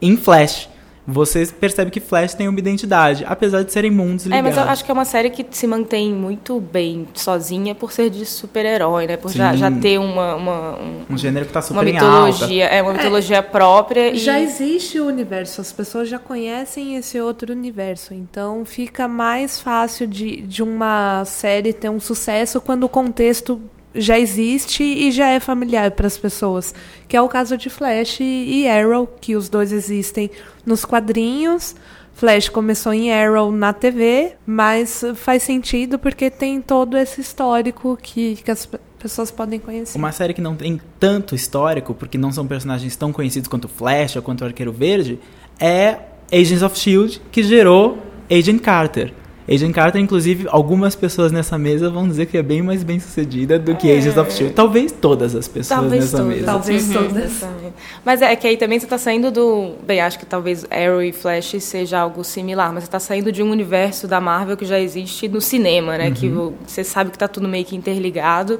em Flash. Você percebe que Flash tem uma identidade, apesar de serem mundos É, ligados. mas eu acho que é uma série que se mantém muito bem sozinha por ser de super-herói, né? Por já, já ter uma, uma, um- Um gênero que tá uma super em alta. mitologia, é uma mitologia própria e Já existe o universo, as pessoas já conhecem esse outro universo. Então fica mais fácil de, de uma série ter um sucesso quando o contexto já existe e já é familiar para as pessoas. Que é o caso de Flash e Arrow, que os dois existem nos quadrinhos. Flash começou em Arrow na TV, mas faz sentido porque tem todo esse histórico que, que as pe- pessoas podem conhecer. Uma série que não tem tanto histórico, porque não são personagens tão conhecidos quanto Flash ou quanto Arqueiro Verde, é Agents of S.H.I.E.L.D., que gerou Agent Carter. Agent Carter, inclusive, algumas pessoas nessa mesa vão dizer que é bem mais bem sucedida do que Agents of S.H.I.E.L.D. Talvez todas as pessoas Talvez nessa todas. mesa. Talvez todas. Exatamente. Mas é que aí também você está saindo do. Bem, acho que talvez Arrow e Flash seja algo similar, mas você está saindo de um universo da Marvel que já existe no cinema, né? Que vo- você sabe que está tudo meio que interligado.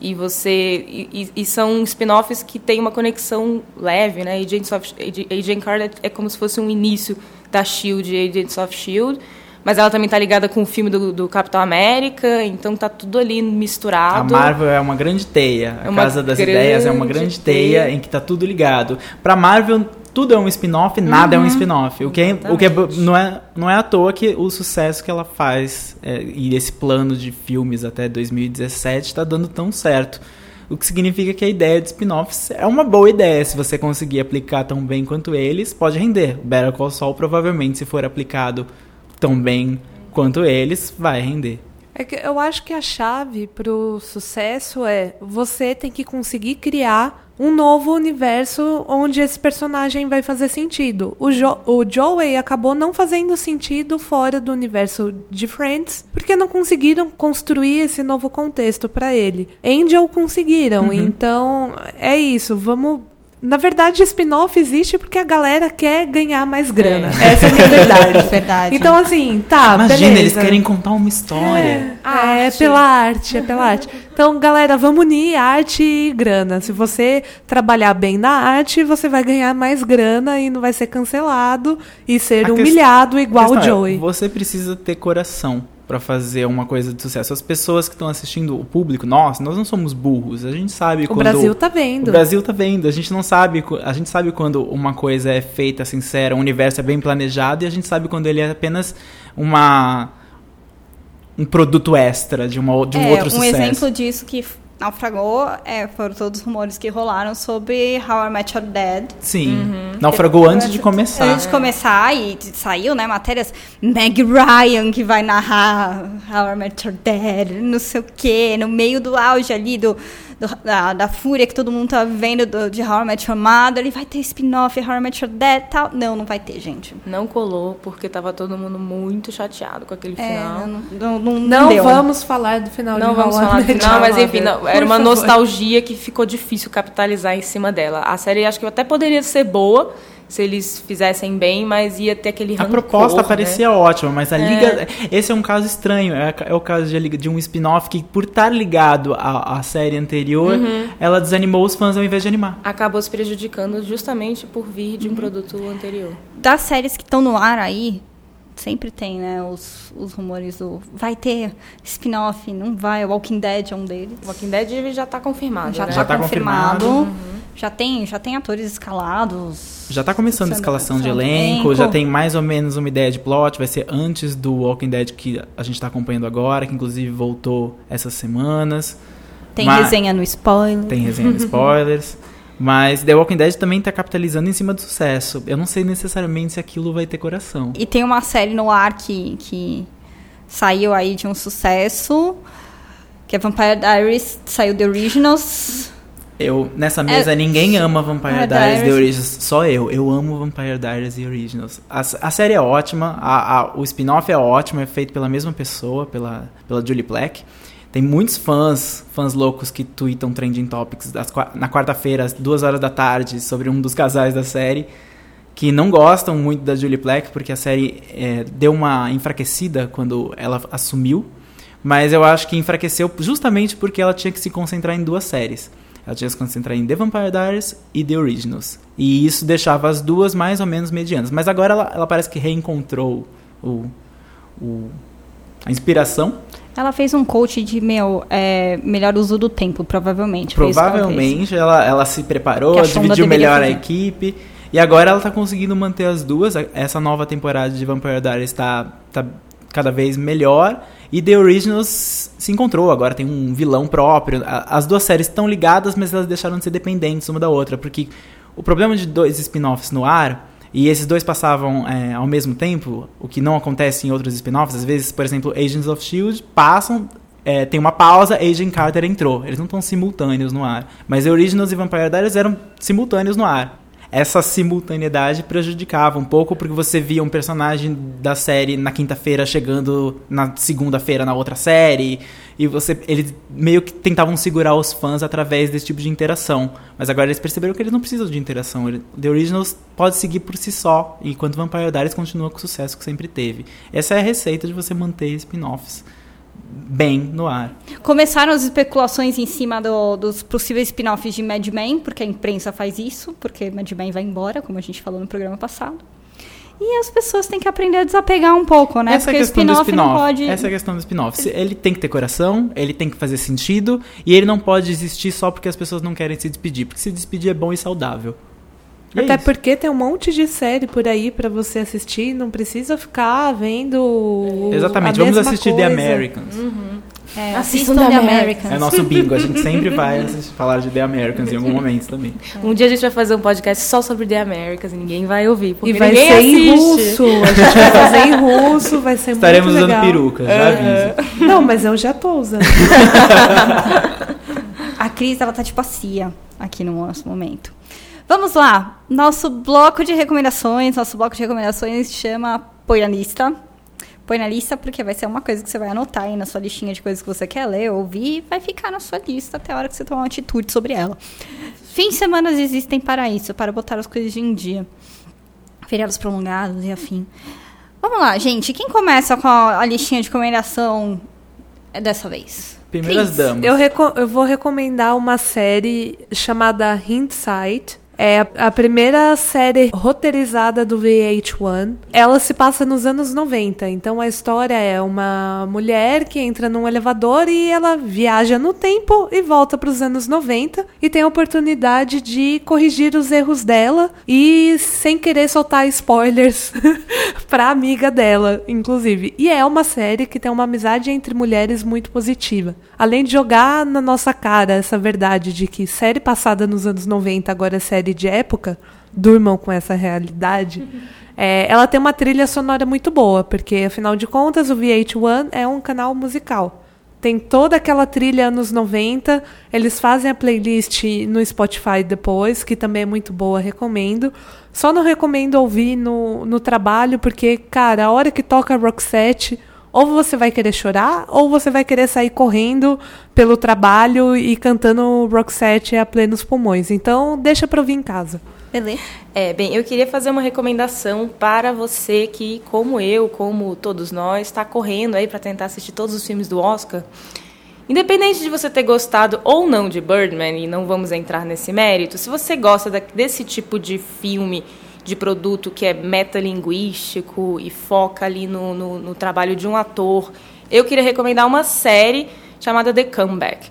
E você. E, e- são spin-offs que têm uma conexão leve, né? Agents of, Ag- Agent Carter é como se fosse um início da Shield e Agents of Shield. Mas ela também está ligada com o filme do, do Capitão América, então tá tudo ali A misturado. Marvel é uma grande teia. A É Casa das Ideias é uma grande teia, teia. em que tá tudo ligado. Pra Marvel, tudo é um spin-off, nada é um spin-off. O que, é, o que é, não, é, não é à toa que o sucesso que ela faz é, e esse plano de filmes até 2017 está dando tão certo. O que significa que a ideia de spin-offs é uma boa ideia. Se você conseguir aplicar tão bem quanto eles, pode render. Better Call Saul, provavelmente, se for aplicado tão bem quanto eles, vai render. É que eu acho que a chave pro sucesso é você tem que conseguir criar um novo universo onde esse personagem vai fazer sentido. O, jo o Joey acabou não fazendo sentido fora do universo de Friends, porque não conseguiram construir esse novo contexto para ele. Angel conseguiram, Uhum. então é isso. Vamos na verdade, spin-off existe porque a galera quer ganhar mais grana. Essa é a minha verdade. Verdade. Então, assim, tá, Imagina, beleza. eles querem contar uma história. Ah, é Arte. pela arte, é pela arte. Então, galera, vamos unir arte e grana. Se você trabalhar bem na arte, você vai ganhar mais grana e não vai ser cancelado e ser A humilhado igual A o questão é, Joey. Você precisa ter coração pra fazer uma coisa de sucesso. As pessoas que estão assistindo, o público, nós, nós não somos burros. A gente sabe O quando Brasil tá vendo. O Brasil tá vendo. A gente não sabe, a gente sabe quando uma coisa é feita sincera, um universo é bem planejado e a gente sabe quando ele é apenas uma um produto extra de uma de um é, outro um sucesso. exemplo disso que naufragou é, foram todos os rumores que rolaram sobre How I Met Your Dad. Sim. Naufragou antes de começar. Antes de começar, e saiu, né, matérias, Meg Ryan, que vai narrar How I Met Your Dad, não sei o quê, no meio do auge ali, do, do- da, da fúria que todo mundo tá vivendo do, de How I Met Your Mother, ele vai ter spin-off How I Met Your Dad e tal. Não, não vai ter, gente. Não colou porque tava todo mundo muito chateado com aquele É, final. não, não, não, Não deu. vamos falar do final Não de vamos falar do final, mas enfim, não, era uma favor. nostalgia que ficou difícil capitalizar em cima dela. A série acho que até poderia ser boa se eles fizessem bem, mas ia ter aquele A rancor, proposta né? parecia ótima, mas a liga. Esse é um caso estranho. É, é o caso de, a liga- de um spin-off que, por estar ligado à, à série anterior, Uhum. ela desanimou os fãs ao invés de animar. Acabou se prejudicando justamente por vir de um produto anterior. das séries que estão no ar aí, sempre tem, né, os, os rumores do vai ter spin-off, não vai, Walking Dead é um deles. Walking Dead já tá confirmado, Já né? tá Já tá confirmado. confirmado. Já tem, já tem atores escalados. Já tá começando a escalação de elenco, já tem mais ou menos uma ideia de plot, vai ser antes do Walking Dead que a gente tá acompanhando agora, que inclusive voltou essas semanas. Tem Mas- resenha no spoiler. Tem resenha de spoilers. Mas The Walking Dead também tá capitalizando em cima do sucesso. Eu não sei necessariamente se aquilo vai ter coração. E tem uma série no ar que, que saiu aí de um sucesso, que é Vampire Diaries, saiu The Originals. Eu, nessa mesa, ninguém ama Vampire É, Diaries The Diaries. Originals. Só eu. Eu amo Vampire Diaries The Originals. A, a série é ótima. A, a- o spin-off é ótimo. É feito pela mesma pessoa, pela, pela Julie Black. Tem muitos fãs, fãs loucos que tweetam trending topics das na quarta-feira, às duas horas da tarde, sobre um dos casais da série. Que não gostam muito da Julie Black, porque a série é, deu uma enfraquecida quando ela assumiu. Mas eu acho que enfraqueceu justamente porque ela tinha que se concentrar em duas séries. Ela tinha que se concentrar em The Vampire Diaries e The Originals. E isso deixava as duas mais ou menos medianas. Mas agora ela, ela parece que reencontrou o, o- a inspiração. Ela fez um coach de, meu, é, melhor uso do tempo, provavelmente. Que ela. Provavelmente ela, ela se preparou, a dividiu melhor a fazer. equipe. E agora ela tá conseguindo manter as duas. Essa nova temporada de Vampire Diaries está tá cada vez melhor. E The Originals se encontrou. Agora tem um vilão próprio. A- As duas séries estão ligadas, mas elas deixaram de ser dependentes uma da outra. Porque o problema de dois spin-offs no ar. E esses dois passavam é, ao mesmo tempo, o que não acontece em outros spin-offs. Às vezes, por exemplo, Agents of S.H.I.E.L.D. passam, é, tem uma pausa, Agent Carter entrou. Eles não estão simultâneos no ar. Mas Originals e Vampire Diaries eram simultâneos no ar. Essa simultaneidade prejudicava um pouco, porque você via um personagem da série na quinta-feira chegando na segunda-feira na outra série, e você eles meio que tentavam segurar os fãs através desse tipo de interação. Mas agora eles perceberam que eles não precisam de interação. The Originals pode seguir por si só, enquanto Vampire Diaries continua com o sucesso que sempre teve. Essa é a receita de você manter spin-offs bem no ar. Começaram as especulações em cima do- dos possíveis spin-offs de Mad Men, porque a imprensa faz isso, porque Mad Men vai embora, como a gente falou no programa passado. E as pessoas têm que aprender a desapegar um pouco, né? Essa é a porque questão do spin-off pode. Essa é a questão do spin-off. Ele tem que ter coração, ele tem que fazer sentido, e ele não pode existir só porque as pessoas não querem se despedir. Porque se despedir é bom e saudável. E é Até isso. porque tem um monte de série por aí pra você assistir, não precisa ficar vendo. Exatamente, a vamos mesma assistir coisa. The Americans. É, Assistam The The Americans. Americans. É nosso bingo, a gente sempre vai assistir- falar de The Americans em algum momento também. Um dia a gente vai fazer um podcast só sobre The Americas e ninguém vai ouvir, porque E vai ninguém ser em assiste. russo. A gente vai fazer em russo, vai ser Estaremos muito usando legal. peruca, já aviso. Não, mas eu já tô usando. A Cris, ela tá tipo a Cia aqui no nosso momento. Vamos lá. Nosso bloco de recomendações, nosso bloco de recomendações chama Põe na Lista. Põe na lista porque vai ser uma coisa que você vai anotar aí na sua listinha de coisas que você quer ler, ouvir, e vai ficar na sua lista até a hora que você tomar uma atitude sobre ela. Fins de semana existem para isso, para botar as coisas em dia. Feriados prolongados e afim. Vamos lá, gente. Quem começa com a, listinha de recomendação é dessa vez? Primeiras Cris. damas. Eu, eu vou recomendar uma série chamada Hindsight. É a, primeira série roteirizada do VH1. Ela se passa nos anos 90. Então a história é uma mulher que entra num elevador e ela viaja no tempo e volta para os anos 90 e tem a oportunidade de corrigir os erros dela e sem querer soltar spoilers pra amiga dela, inclusive. E é uma série que tem uma amizade entre mulheres muito positiva. Além de jogar na nossa cara essa verdade de que série passada nos anos 90 agora é série de época, durmam com essa realidade. é, ela tem uma trilha sonora muito boa, porque afinal de contas o VH1 é um canal musical. Tem toda aquela trilha anos 90. Eles fazem a playlist no Spotify depois, que também é muito boa, recomendo. Só não recomendo ouvir no, no trabalho, porque, cara, a hora que toca Roxette, ou você vai querer chorar, ou você vai querer sair correndo pelo trabalho e cantando Roxette a plenos pulmões. Então, deixa pra ouvir em casa. Beleza? É, bem, eu queria fazer uma recomendação para você que, como eu, como todos nós, está correndo aí para tentar assistir todos os filmes do Oscar. Independente de você ter gostado ou não de Birdman, e não vamos entrar nesse mérito, se você gosta desse tipo de filme, de produto que é metalinguístico e foca ali no, no, no trabalho de um ator, eu queria recomendar uma série chamada The Comeback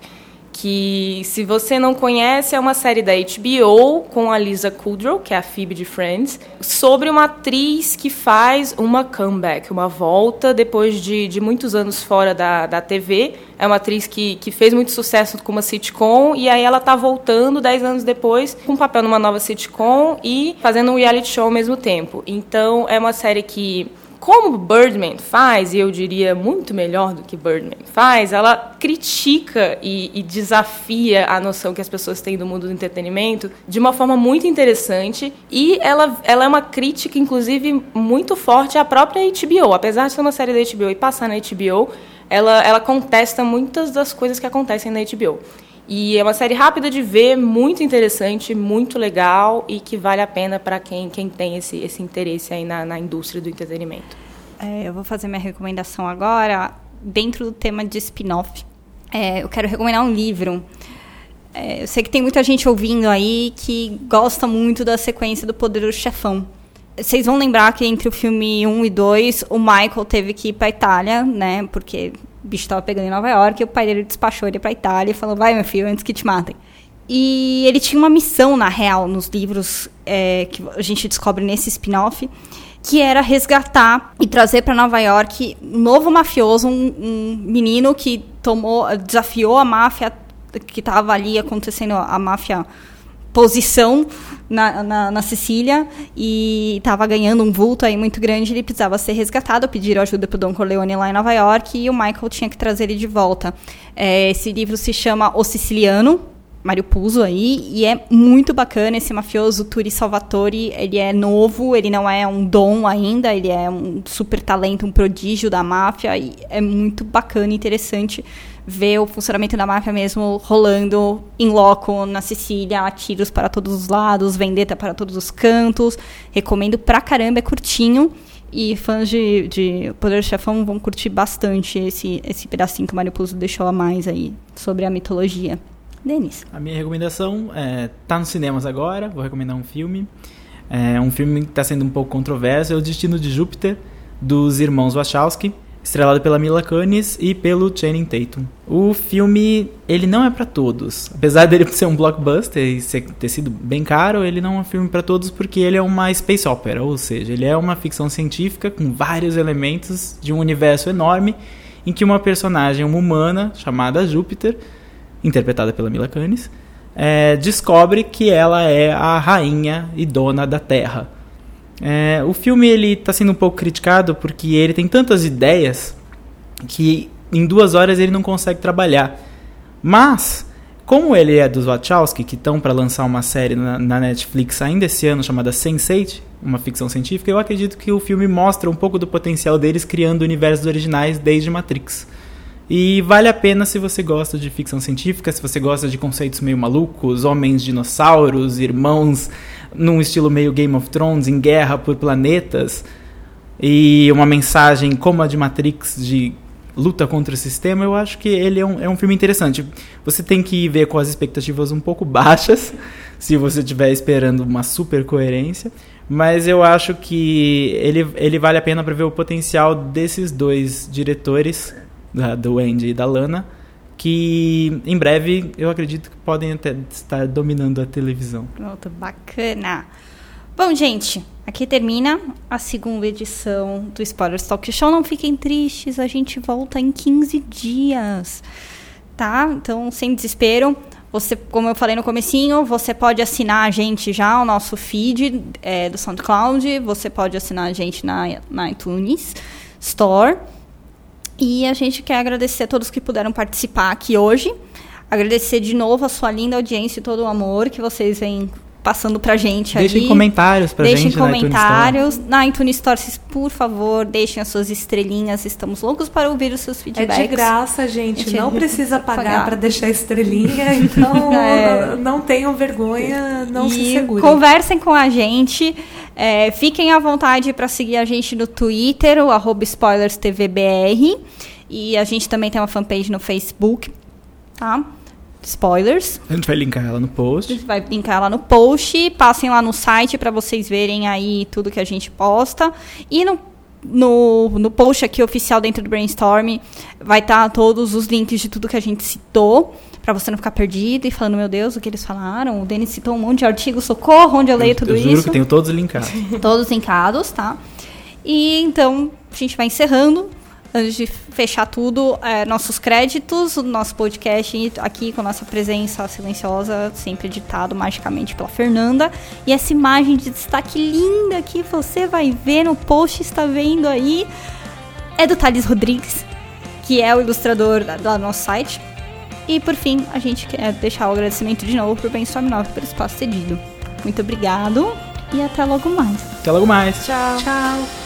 que se você não conhece é uma série da HBO com a Lisa Kudrow, que é a Phoebe de Friends, sobre uma atriz que faz uma comeback, uma volta depois de, de muitos anos fora da, da TV. É uma atriz que, que fez muito sucesso com uma sitcom e aí ela tá voltando dez anos depois com um papel numa nova sitcom e fazendo um reality show ao mesmo tempo. Então é uma série que como Birdman faz, e eu diria muito melhor do que Birdman faz, ela critica e, e, desafia a noção que as pessoas têm do mundo do entretenimento de uma forma muito interessante. E ela, ela é uma crítica, inclusive, muito forte à própria HBO. Apesar de ser uma série da HBO e passar na HBO, ela, ela contesta muitas das coisas que acontecem na HBO. E é uma série rápida de ver, muito interessante, muito legal e que vale a pena para quem, quem tem esse, esse interesse aí na, na indústria do entretenimento. É, eu vou fazer minha recomendação agora dentro do tema de spin-off. É, eu quero recomendar um livro. É, eu sei que tem muita gente ouvindo aí que gosta muito da sequência do Poderoso Chefão. Vocês vão lembrar que entre o filme 1 e 2, o Michael teve que ir pra Itália, né? Porque o bicho tava pegando em Nova York e o pai dele despachou ele pra Itália e falou: vai, meu filho, antes que te matem. E ele tinha uma missão, na real, nos livros é, que a gente descobre nesse spin-off, que era resgatar e trazer para Nova York um novo mafioso, um, um, menino que tomou, desafiou a máfia que estava ali acontecendo, a máfia posição na, na, na Sicília e estava ganhando um vulto aí muito grande, ele precisava ser resgatado, pediram ajuda para o Don Corleone lá em Nova York e o Michael tinha que trazer ele de volta. É, esse livro se chama O Siciliano, Mário Puzo aí, e é muito bacana esse mafioso Turi Salvatore, ele é novo, ele não é um dom ainda, ele é um super talento, um prodígio da máfia, e é muito bacana e interessante ver o funcionamento da máfia mesmo rolando em loco na Sicília, tiros para todos os lados, vendetta para todos os cantos, recomendo pra caramba, é curtinho, e fãs de, de Poder Chefão vão curtir bastante esse, esse pedacinho que o Mário Puzo deixou a mais aí sobre a mitologia. Denis. A minha recomendação é, tá nos cinemas agora, vou recomendar um filme. É um filme que está sendo um pouco controverso, é O Destino de Júpiter, dos irmãos Wachowski, estrelado pela Mila Kunis e pelo Channing Tatum. O filme, ele não é para todos. Apesar dele ser um blockbuster e ser, ter sido bem caro, ele não é um filme para todos porque ele é uma space opera, ou seja, ele é uma ficção científica com vários elementos de um universo enorme em que uma personagem, uma humana, chamada Júpiter, interpretada pela Mila Kunis, é, descobre que ela é a rainha e dona da Terra. É, o filme ele está sendo um pouco criticado porque ele tem tantas ideias que em duas horas ele não consegue trabalhar. Mas, como ele é dos Wachowski, que estão para lançar uma série na, na, Netflix ainda esse ano chamada Sense8, uma ficção científica, eu acredito que o filme mostra um pouco do potencial deles criando universos originais desde Matrix. E vale a pena se você gosta de ficção científica, se você gosta de conceitos meio malucos, homens dinossauros, irmãos num estilo meio Game of Thrones, em guerra por planetas, e uma mensagem como a de Matrix de luta contra o sistema, eu acho que ele é um, é um filme interessante. Você tem que ver com as expectativas um pouco baixas, se você estiver esperando uma super coerência, mas eu acho que ele, ele vale a pena para ver o potencial desses dois diretores da, do Andy e da Lana, que em breve eu acredito que podem até estar dominando a televisão. Pronto, bacana. Bom, gente, aqui termina a segunda edição do Spoilers Talk Show. Não fiquem tristes, a gente volta em 15 dias, tá? Então, sem desespero. Você, como eu falei no comecinho, você pode assinar a gente já, o nosso feed é, do SoundCloud. Você pode assinar a gente na, na iTunes Store. E a gente quer agradecer a todos que puderam participar aqui hoje. Agradecer de novo a sua linda audiência e todo o amor que vocês vêm passando pra gente deixem ali. comentários pra deixem gente comentários. na iTunes Store. Na iTunes Store, por favor, deixem as suas estrelinhas. Estamos loucos para ouvir os seus feedbacks. É de graça, gente. gente não precisa pagar, pagar. para deixar estrelinha. Então, É. não tenham vergonha, não se e segurem. conversem com a gente. É, fiquem à vontade para seguir a gente no Twitter, o arroba SpoilersTVBR. E a gente também tem uma fanpage no Facebook, tá? Spoilers. A gente vai linkar ela no A post. gente vai linkar lá no post. Passem lá no site para vocês verem aí tudo que a gente posta. E no, no, no post aqui oficial dentro do Brainstorm vai estar todos os links de tudo que a gente citou. Pra você não ficar perdido e falando, meu Deus, o que eles falaram? O Denis citou um monte de artigos, socorro, onde eu leio tudo eu juro isso. que tenho todos linkados. Todos linkados, tá? E então, a gente vai encerrando. Antes de fechar tudo, é, nossos créditos, o nosso podcast aqui com nossa presença silenciosa, sempre editado magicamente pela Fernanda. E essa imagem de destaque linda que você vai ver no post, está vendo aí, é do Thales Rodrigues, que é o ilustrador do nosso site. E por fim, a gente quer deixar o agradecimento de novo por Brainstorm 9 pelo espaço cedido. Muito obrigado e até logo mais. Até logo mais. Tchau. Tchau.